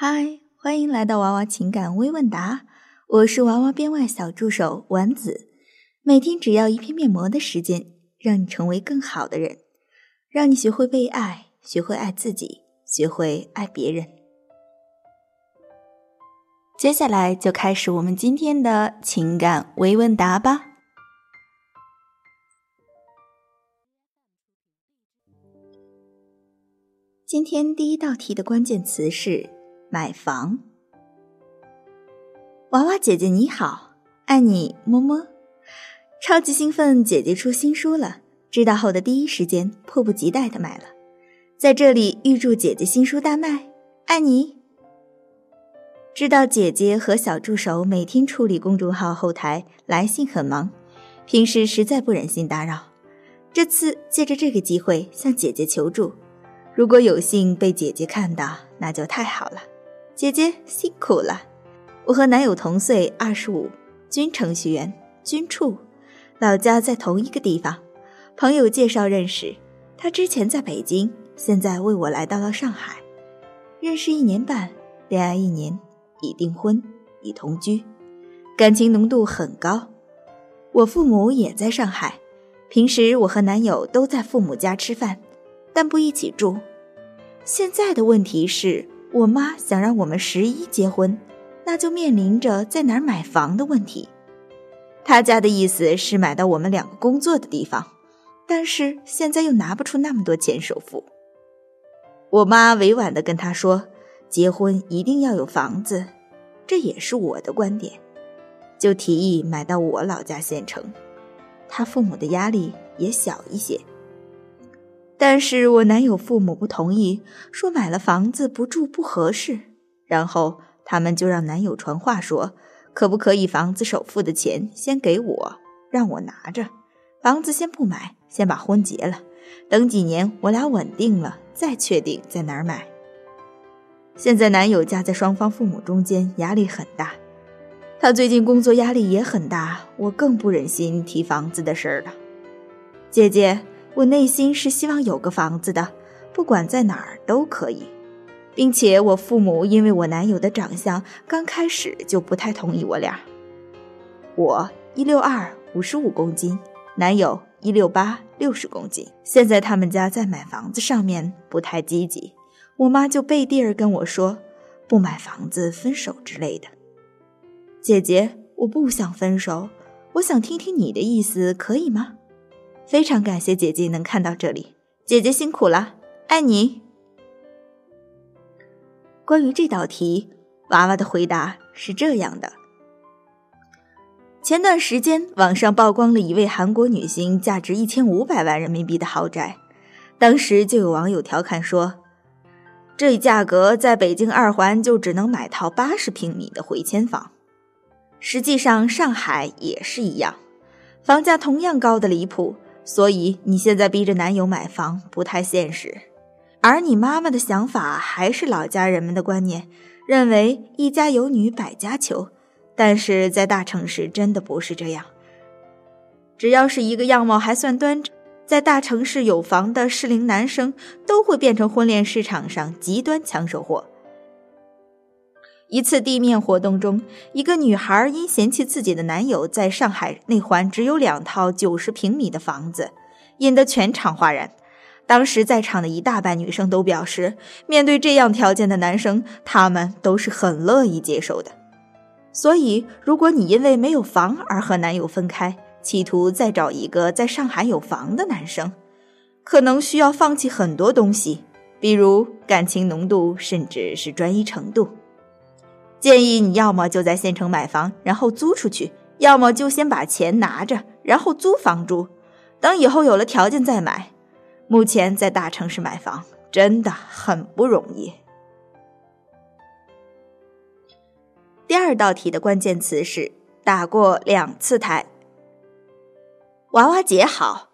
嗨，欢迎来到娃娃情感微问答，我是娃娃编外小助手丸子。每天只要一片面膜的时间，让你成为更好的人，让你学会被爱，学会爱自己，学会爱别人。接下来就开始我们今天的情感微问答吧。今天第一道题的关键词是。买房，娃娃姐姐你好，爱你么么，超级兴奋！姐姐出新书了，知道后的第一时间迫不及待的买了，在这里预祝姐姐新书大卖，爱你！知道姐姐和小助手每天处理公众号后台来信很忙，平时实在不忍心打扰，这次借着这个机会向姐姐求助，如果有幸被姐姐看到，那就太好了。姐姐辛苦了，我和男友同岁，二十五，军程序员，军处，老家在同一个地方，朋友介绍认识。他之前在北京，现在为我来到了上海，认识一年半，恋爱一年，已订婚，已同居，感情浓度很高。我父母也在上海，平时我和男友都在父母家吃饭，但不一起住。现在的问题是。我妈想让我们十一结婚，那就面临着在哪儿买房的问题。他家的意思是买到我们两个工作的地方，但是现在又拿不出那么多钱首付。我妈委婉地跟他说：“结婚一定要有房子，这也是我的观点。”就提议买到我老家县城，他父母的压力也小一些。但是我男友父母不同意，说买了房子不住不合适。然后他们就让男友传话说，可不可以房子首付的钱先给我，让我拿着，房子先不买，先把婚结了，等几年我俩稳定了再确定在哪儿买。现在男友夹在双方父母中间，压力很大。他最近工作压力也很大，我更不忍心提房子的事儿了，姐姐。我内心是希望有个房子的，不管在哪儿都可以，并且我父母因为我男友的长相，刚开始就不太同意我俩。我一六二五十五公斤，男友一六八六十公斤。现在他们家在买房子上面不太积极，我妈就背地儿跟我说，不买房子分手之类的。姐姐，我不想分手，我想听听你的意思，可以吗？非常感谢姐姐能看到这里，姐姐辛苦了，爱你。关于这道题，娃娃的回答是这样的：前段时间网上曝光了一位韩国女星价值一千五百万人民币的豪宅，当时就有网友调侃说，这价格在北京二环就只能买套八十平米的回迁房。实际上，上海也是一样，房价同样高的离谱。所以你现在逼着男友买房不太现实，而你妈妈的想法还是老家人们的观念，认为一家有女百家求，但是在大城市真的不是这样。只要是一个样貌还算端正，在大城市有房的适龄男生，都会变成婚恋市场上极端抢手货。一次地面活动中，一个女孩因嫌弃自己的男友在上海内环只有两套九十平米的房子，引得全场哗然。当时在场的一大半女生都表示，面对这样条件的男生，她们都是很乐意接受的。所以，如果你因为没有房而和男友分开，企图再找一个在上海有房的男生，可能需要放弃很多东西，比如感情浓度，甚至是专一程度。建议你要么就在县城买房，然后租出去；要么就先把钱拿着，然后租房住，等以后有了条件再买。目前在大城市买房真的很不容易。第二道题的关键词是打过两次胎。娃娃姐好，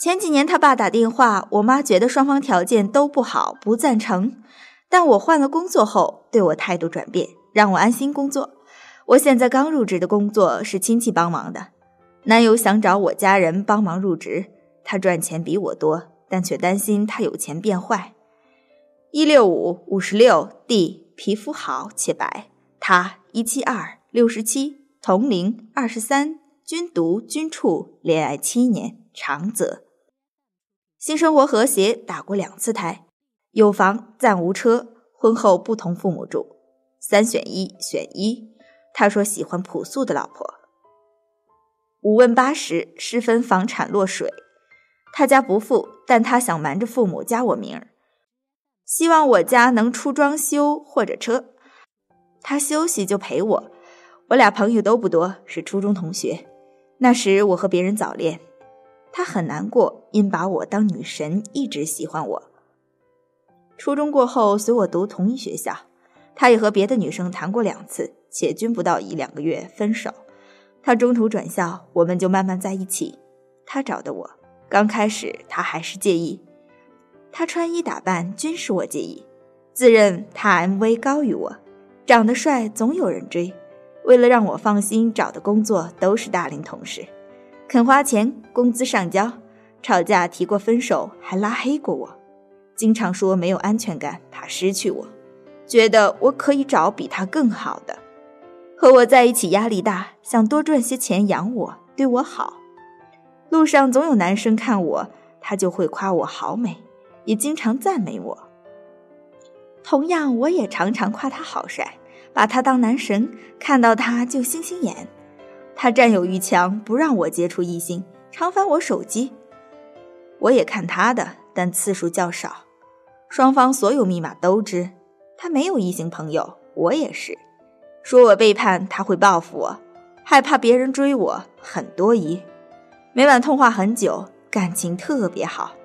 前几年他爸打电话，我妈觉得双方条件都不好，不赞成，但我换了工作后，对我态度转变。让我安心工作。我现在刚入职的工作是亲戚帮忙的，男友想找我家人帮忙入职。他赚钱比我多，但却担心他有钱变坏。一六五五十六 D 皮肤好且白。他一七二六十七，同龄二十三，均读均处，恋爱七年，长则。性生活和谐，打过两次胎，有房暂无车，婚后不同父母住，三选一选一。他说喜欢朴素的老婆。五问八十，失分房产落水。他家不富，但他想瞒着父母加我名儿，希望我家能出装修或者车。他休息就陪我。我俩朋友都不多，是初中同学。那时我和别人早恋，他很难过，因把我当女神，一直喜欢我。初中过后随我读同一学校，他也和别的女生谈过两次，且均不到一两个月分手。他中途转校，我们就慢慢在一起。他找的我。刚开始他还是介意，他穿衣打扮均是我介意，自认他 MV 高于我，长得帅总有人追。为了让我放心，找的工作都是大龄同事，肯花钱，工资上交。吵架提过分手，还拉黑过我，经常说没有安全感，怕失去我，觉得我可以找比他更好的。和我在一起压力大，想多赚些钱养我，对我好。路上总有男生看我，他就会夸我好美，也经常赞美我。同样，我也常常夸他好帅，把他当男神，看到他就星星眼。他占有欲强，不让我接触异性，常翻我手机。我也看他的，但次数较少。双方所有密码都知。他没有异性朋友，我也是。说我背叛他会报复我，害怕别人追我，很多疑。每晚通话很久，感情特别好。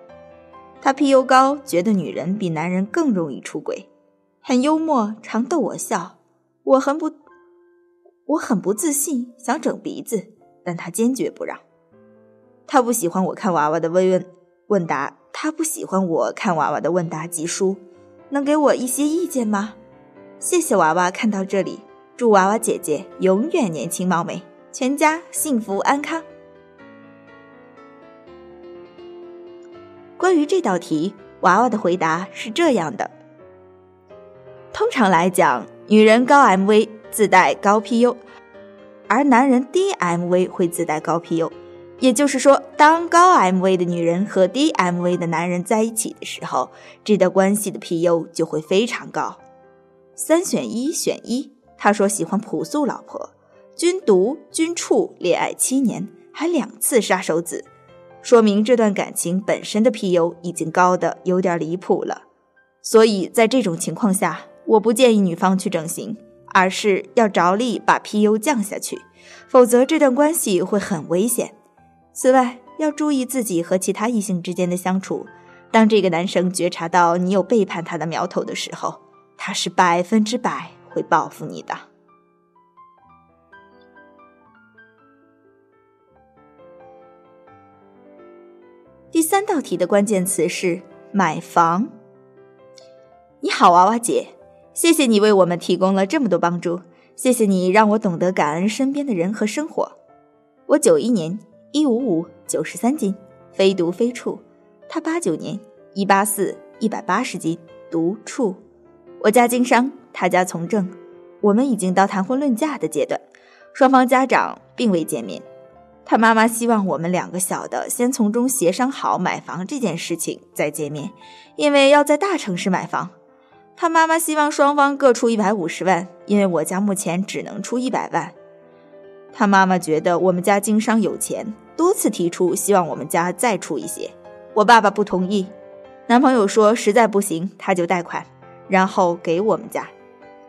他 PU 高，觉得女人比男人更容易出轨，很幽默，常逗我笑。我很不，我很不自信，想整鼻子，但他坚决不让。他不喜欢我看娃娃的问问问答，他不喜欢我看娃娃的问答集书，能给我一些意见吗？谢谢娃娃看到这里，祝娃娃姐姐永远年轻貌美，全家幸福安康。关于这道题，娃娃的回答是这样的：通常来讲，女人高 MV 自带高 PU，而男人低 MV 会自带高 PU。也就是说，当高 MV 的女人和低 MV 的男人在一起的时候，这段关系的 PU 就会非常高。三选一选一，他说喜欢朴素老婆，均读均处，恋爱七年，还两次杀手子。说明这段感情本身的 PU 已经高的有点离谱了，所以在这种情况下，我不建议女方去整形，而是要着力把 PU 降下去，否则这段关系会很危险。此外，要注意自己和其他异性之间的相处，当这个男生觉察到你有背叛他的苗头的时候，他是百分之百会报复你的。第三道题的关键词是买房。你好，娃娃姐，谢谢你为我们提供了这么多帮助，谢谢你让我懂得感恩身边的人和生活。我九一年一五五九十三斤，非独非处。他八九年一八四一百八十斤，独处。我家经商，他家从政，我们已经到谈婚论嫁的阶段，双方家长并未见面。他妈妈希望我们两个小的先从中协商好买房这件事情再见面，因为要在大城市买房。他妈妈希望双方各出一百五十万，因为我家目前只能出一百万。他妈妈觉得我们家经商有钱，多次提出希望我们家再出一些。我爸爸不同意，男朋友说实在不行他就贷款，然后给我们家，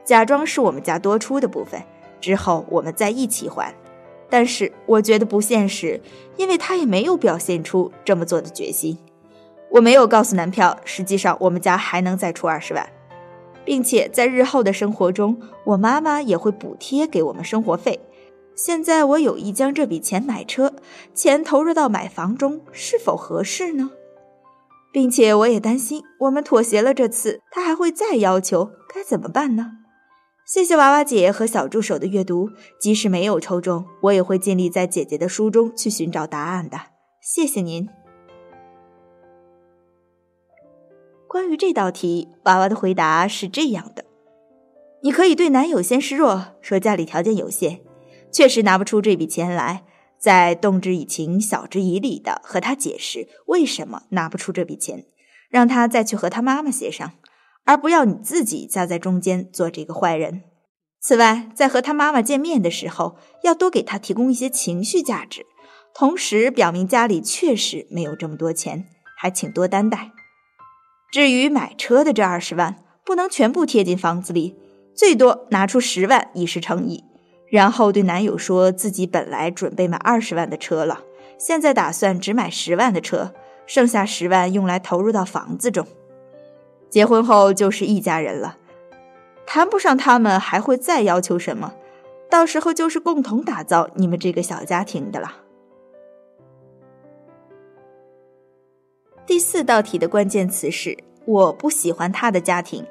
假装是我们家多出的部分，之后我们再一起还。但是我觉得不现实，因为他也没有表现出这么做的决心。我没有告诉男票，实际上我们家还能再出二十万，并且在日后的生活中，我妈妈也会补贴给我们生活费。现在我有意将这笔钱买车，钱投入到买房中，是否合适呢？并且我也担心，我们妥协了这次，他还会再要求，该怎么办呢？谢谢娃娃姐和小助手的阅读，即使没有抽中，我也会尽力在姐姐的书中去寻找答案的。谢谢您。关于这道题，娃娃的回答是这样的：你可以对男友先示弱，说家里条件有限，确实拿不出这笔钱来，再动之以情、晓之以理的和他解释为什么拿不出这笔钱，让他再去和他妈妈协商，而不要你自己夹在中间做这个坏人。此外，在和他妈妈见面的时候，要多给他提供一些情绪价值，同时表明家里确实没有这么多钱，还请多担待。至于买车的这二十万，不能全部贴进房子里，最多拿出十万以示诚意。然后对男友说自己本来准备买二十万的车了，现在打算只买十万的车，剩下十万用来投入到房子中。结婚后就是一家人了。谈不上，他们还会再要求什么？到时候就是共同打造你们这个小家庭的了。第四道题的关键词是“我不喜欢他的家庭”。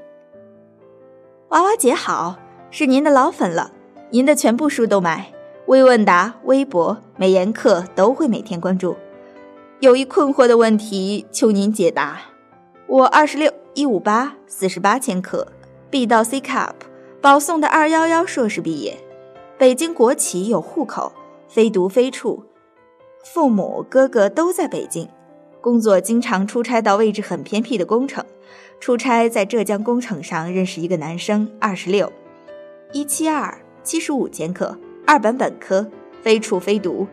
娃娃姐好，是您的老粉了，您的全部书都买，微问答、微博、美颜课都会每天关注。有一困惑的问题，求您解答。我二十六一五八四十八千克。B 到 C Cup，保送的二幺幺硕士毕业，北京国企有户口，非读非处，父母哥哥都在北京，工作经常出差到位置很偏僻的工程，出差在浙江工程上认识一个男生，二十六，一七二七十五千克，二本本科，非处非读，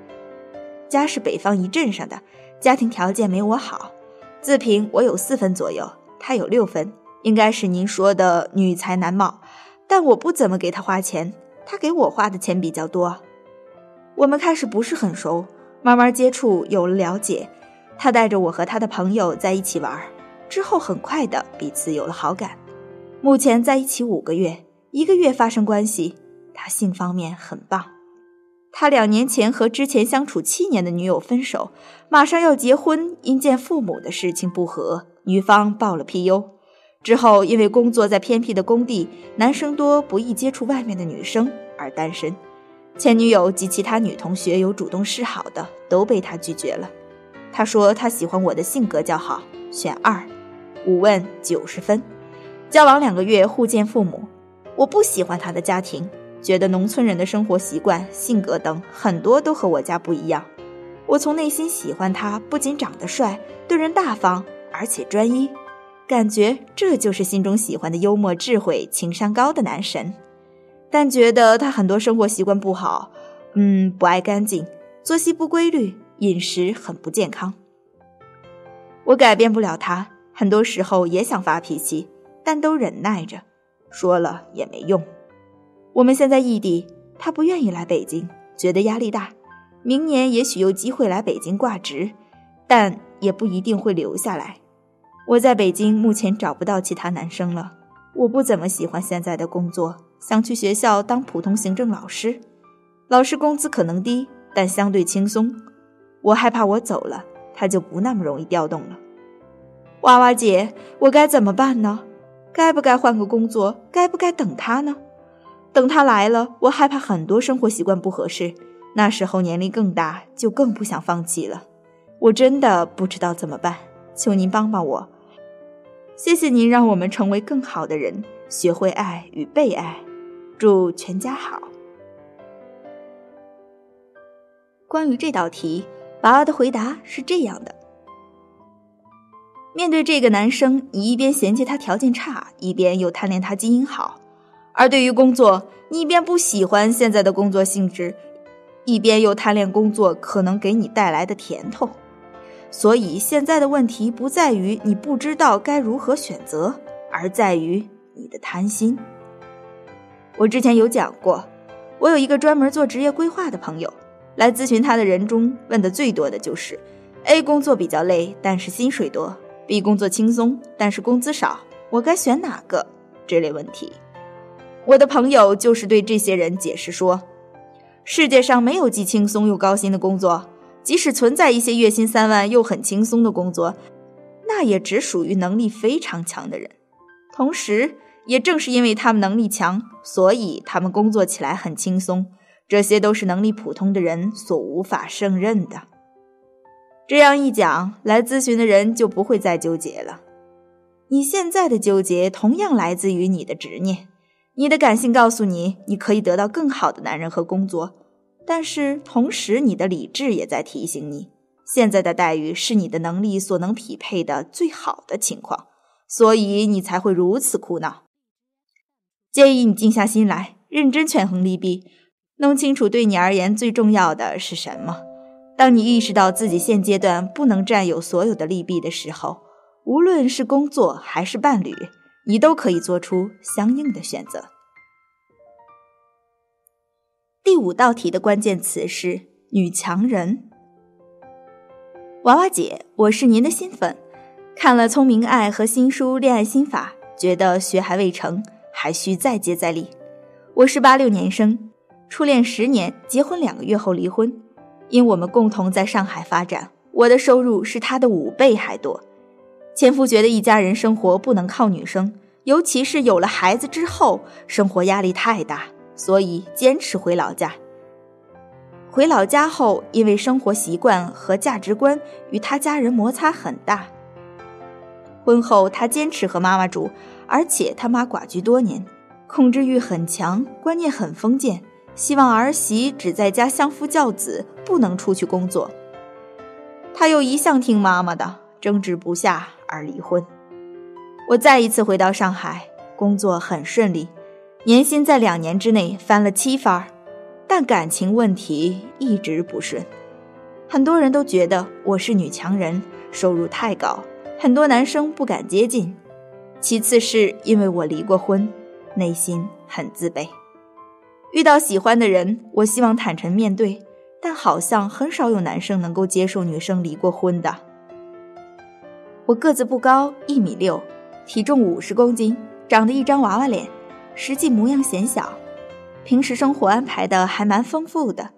家是北方一镇上的，家庭条件没我好，自评我有四分左右，他有六分。应该是您说的女才男貌，但我不怎么给他花钱，他给我花的钱比较多。我们开始不是很熟，慢慢接触有了了解，他带着我和他的朋友在一起玩，之后很快的彼此有了好感。目前在一起五个月，一个月发生关系。他性方面很棒。他两年前和之前相处七年的女友分手，马上要结婚，因见父母的事情不和，女方报了 PU。之后，因为工作在偏僻的工地，男生多，不易接触外面的女生，而单身。前女友及其他女同学有主动示好的，都被他拒绝了。他说他喜欢我的性格较好，选二，五问九十分。交往两个月，互见父母。我不喜欢他的家庭，觉得农村人的生活习惯、性格等很多都和我家不一样。我从内心喜欢他，不仅长得帅，对人大方，而且专一。感觉这就是心中喜欢的幽默、智慧、情商高的男神，但觉得他很多生活习惯不好，嗯，不爱干净，作息不规律，饮食很不健康。我改变不了他，很多时候也想发脾气，但都忍耐着，说了也没用。我们现在异地，他不愿意来北京，觉得压力大。明年也许有机会来北京挂职，但也不一定会留下来。我在北京目前找不到其他男生了。我不怎么喜欢现在的工作，想去学校当普通行政老师。老师工资可能低，但相对轻松。我害怕我走了，他就不那么容易调动了。娃娃姐，我该怎么办呢？该不该换个工作？该不该等他呢？等他来了，我害怕很多生活习惯不合适。那时候年龄更大，就更不想放弃了。我真的不知道怎么办，求您帮帮我。谢谢您让我们成为更好的人，学会爱与被爱。祝全家好。关于这道题，娃娃的回答是这样的：面对这个男生，你一边嫌弃他条件差，一边又贪恋他基因好；而对于工作，你一边不喜欢现在的工作性质，一边又贪恋工作可能给你带来的甜头。所以现在的问题不在于你不知道该如何选择，而在于你的贪心。我之前有讲过，我有一个专门做职业规划的朋友，来咨询他的人中问的最多的就是：A 工作比较累，但是薪水多；B 工作轻松，但是工资少，我该选哪个？这类问题，我的朋友就是对这些人解释说：世界上没有既轻松又高薪的工作。即使存在一些月薪三万又很轻松的工作，那也只属于能力非常强的人。同时，也正是因为他们能力强，所以他们工作起来很轻松。这些都是能力普通的人所无法胜任的。这样一讲，来咨询的人就不会再纠结了。你现在的纠结同样来自于你的执念。你的感性告诉你，你可以得到更好的男人和工作，但是同时你的理智也在提醒你，现在的待遇是你的能力所能匹配的最好的情况，所以你才会如此苦恼。建议你静下心来，认真权衡利弊，弄清楚对你而言最重要的是什么。当你意识到自己现阶段不能占有所有的利弊的时候，无论是工作还是伴侣。你都可以做出相应的选择。第五道题的关键词是“女强人”。娃娃姐，我是您的新粉，看了《聪明爱》和新书《恋爱心法》，觉得学还未成，还需再接再厉。我是八六年生，初恋十年，结婚两个月后离婚，因我们共同在上海发展，我的收入是他的五倍还多。前夫觉得一家人生活不能靠女生。尤其是有了孩子之后，生活压力太大，所以坚持回老家。回老家后，因为生活习惯和价值观与他家人摩擦很大。婚后，他坚持和妈妈住，而且他妈寡居多年，控制欲很强，观念很封建，希望儿媳只在家相夫教子，不能出去工作。他又一向听妈妈的，争执不下而离婚。我再一次回到上海，工作很顺利，年薪在两年之内翻了七番，但感情问题一直不顺。很多人都觉得我是女强人，收入太高，很多男生不敢接近。其次是因为我离过婚，内心很自卑。遇到喜欢的人，我希望坦诚面对，但好像很少有男生能够接受女生离过婚的。我个子不高，一米六。体重五十公斤，长得一张娃娃脸，实际模样显小。平时生活安排的还蛮丰富的，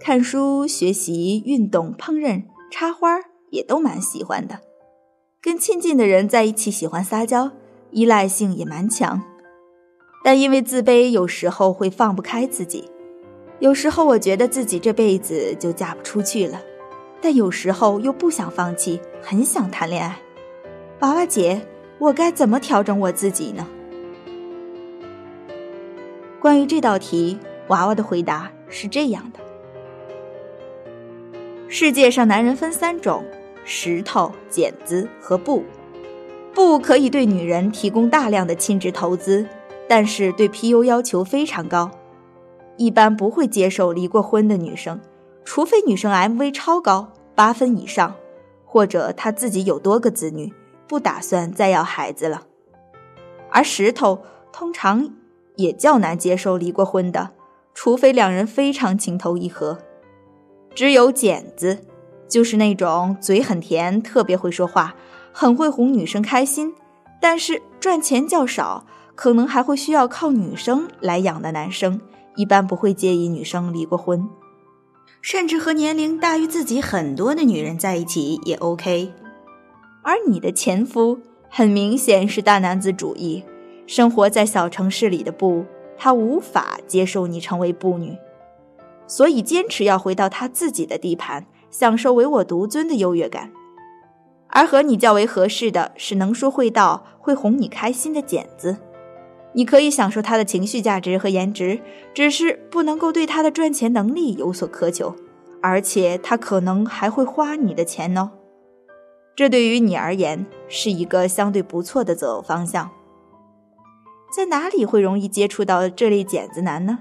看书、学习、运动、烹饪、插花也都蛮喜欢的。跟亲近的人在一起喜欢撒娇，依赖性也蛮强。但因为自卑，有时候会放不开自己。有时候我觉得自己这辈子就嫁不出去了，但有时候又不想放弃，很想谈恋爱。娃娃姐。我该怎么调整我自己呢？关于这道题，娃娃的回答是这样的：世界上男人分三种，石头、剪子和布。布可以对女人提供大量的亲职投资，但是对 PU 要求非常高，一般不会接受离过婚的女生，除非女生 MV 超高，八分以上，或者她自己有多个子女。不打算再要孩子了，而石头通常也较难接受离过婚的，除非两人非常情投意合。只有剪子，就是那种嘴很甜、特别会说话、很会哄女生开心，但是赚钱较少，可能还会需要靠女生来养的男生，一般不会介意女生离过婚，甚至和年龄大于自己很多的女人在一起也 OK。而你的前夫很明显是大男子主义，生活在小城市里的布，他无法接受你成为布女，所以坚持要回到他自己的地盘，享受唯我独尊的优越感。而和你较为合适的是能说会道、会哄你开心的剪子，你可以享受他的情绪价值和颜值，只是不能够对他的赚钱能力有所苛求，而且他可能还会花你的钱哦。这对于你而言是一个相对不错的择偶方向。在哪里会容易接触到这类剪子男呢？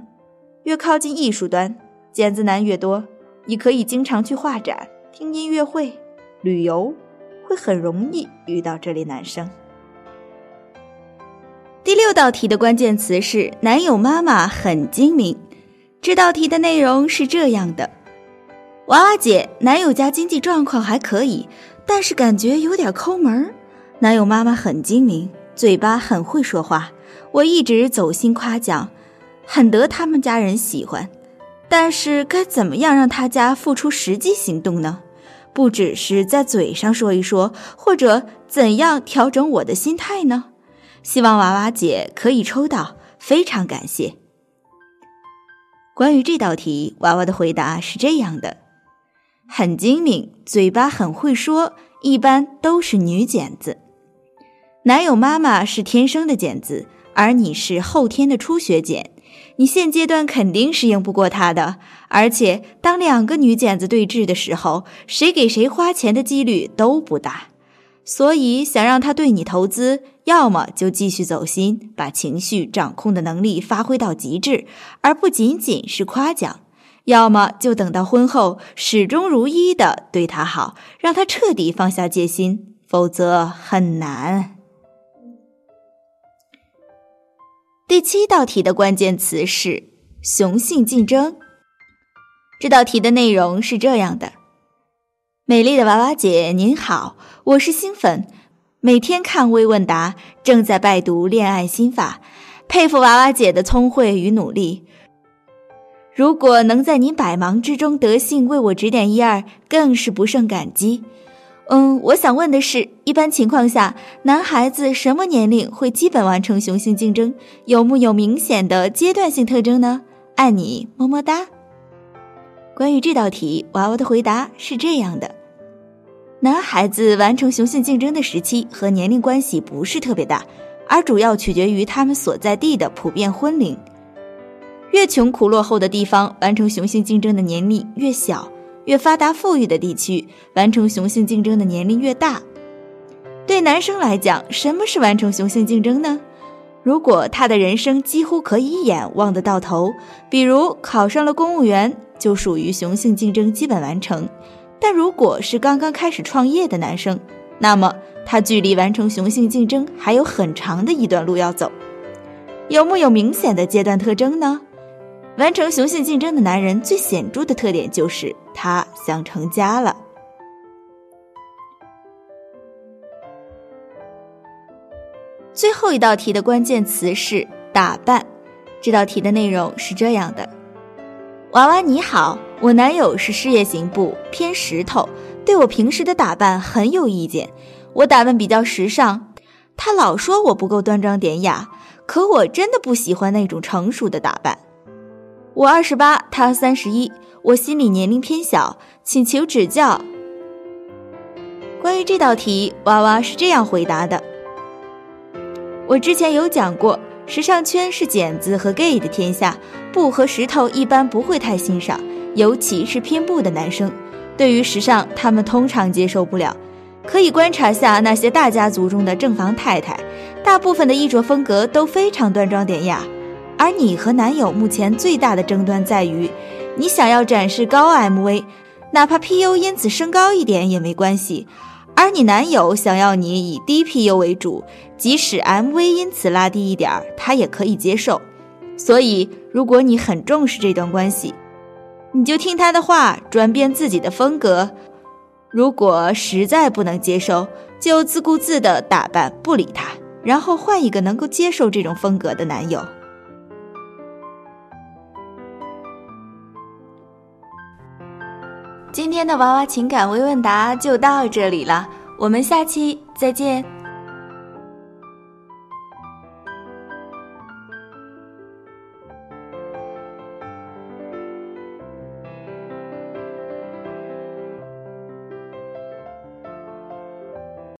越靠近艺术端，剪子男越多。你可以经常去画展、听音乐会、旅游，会很容易遇到这类男生。这道题的关键词是男友妈妈很精明。这道题的内容是这样的：娃娃姐，男友家经济状况还可以。但是感觉有点抠门，男友妈妈很精明，嘴巴很会说话，我一直走心夸奖，很得他们家人喜欢。但是该怎么样让他家付出实际行动呢？不只是在嘴上说一说，或者怎样调整我的心态呢？希望娃娃姐可以抽到，非常感谢。关于这道题，娃娃的回答是这样的。很精明，嘴巴很会说，一般都是女剪子。男友妈妈是天生的剪子，而你是后天的初学剪，你现阶段肯定是赢不过他的。而且，当两个女剪子对峙的时候，谁给谁花钱的几率都不大。所以，想让他对你投资，要么就继续走心，把情绪掌控的能力发挥到极致，而不仅仅是夸奖；要么就等到婚后，始终如一的对他好，让他彻底放下戒心，否则很难。第七道题的关键词是雄性竞争。这道题的内容是这样的：美丽的娃娃姐，您好，我是新粉，每天看微问答，正在拜读恋爱心法，佩服娃娃姐的聪慧与努力。如果能在您百忙之中得幸为我指点一二，更是不胜感激。嗯，我想问的是，一般情况下，男孩子什么年龄会基本完成雄性竞争？有木有明显的阶段性特征呢？爱你，么么哒。关于这道题，娃娃的回答是这样的：男孩子完成雄性竞争的时期和年龄关系不是特别大，而主要取决于他们所在地的普遍婚龄。越穷苦落后的地方，完成雄性竞争的年龄越小。越发达富裕的地区，完成雄性竞争的年龄越大。对男生来讲，什么是完成雄性竞争呢？如果他的人生几乎可以一眼望得到头，比如考上了公务员，就属于雄性竞争基本完成。但如果是刚刚开始创业的男生，那么他距离完成雄性竞争还有很长的一段路要走。有木有明显的阶段特征呢？完成雄性竞争的男人最显著的特点就是他想成家了。最后一道题的关键词是打扮。这道题的内容是这样的：娃娃你好，我男友是事业型部，偏石头，对我平时的打扮很有意见。我打扮比较时尚，他老说我不够端庄典雅，可我真的不喜欢那种成熟的打扮。我二十八，他三十一，我心里年龄偏小，请求指教。关于这道题，娃娃是这样回答的：我之前有讲过，时尚圈是剪子和 gay 的天下，布和石头一般不会太欣赏，尤其是偏布的男生，对于时尚他们通常接受不了。可以观察下那些大家族中的正房太太，大部分的衣着风格都非常端庄典雅。而你和男友目前最大的争端在于，你想要展示高 MV，哪怕 PU 因此升高一点也没关系；而你男友想要你以低 PU 为主，即使 MV 因此拉低一点儿，他也可以接受。所以，如果你很重视这段关系，你就听他的话，转变自己的风格；如果实在不能接受，就自顾自的打扮，不理他，然后换一个能够接受这种风格的男友。今天的娃娃情感微问答就到这里了，我们下期再见。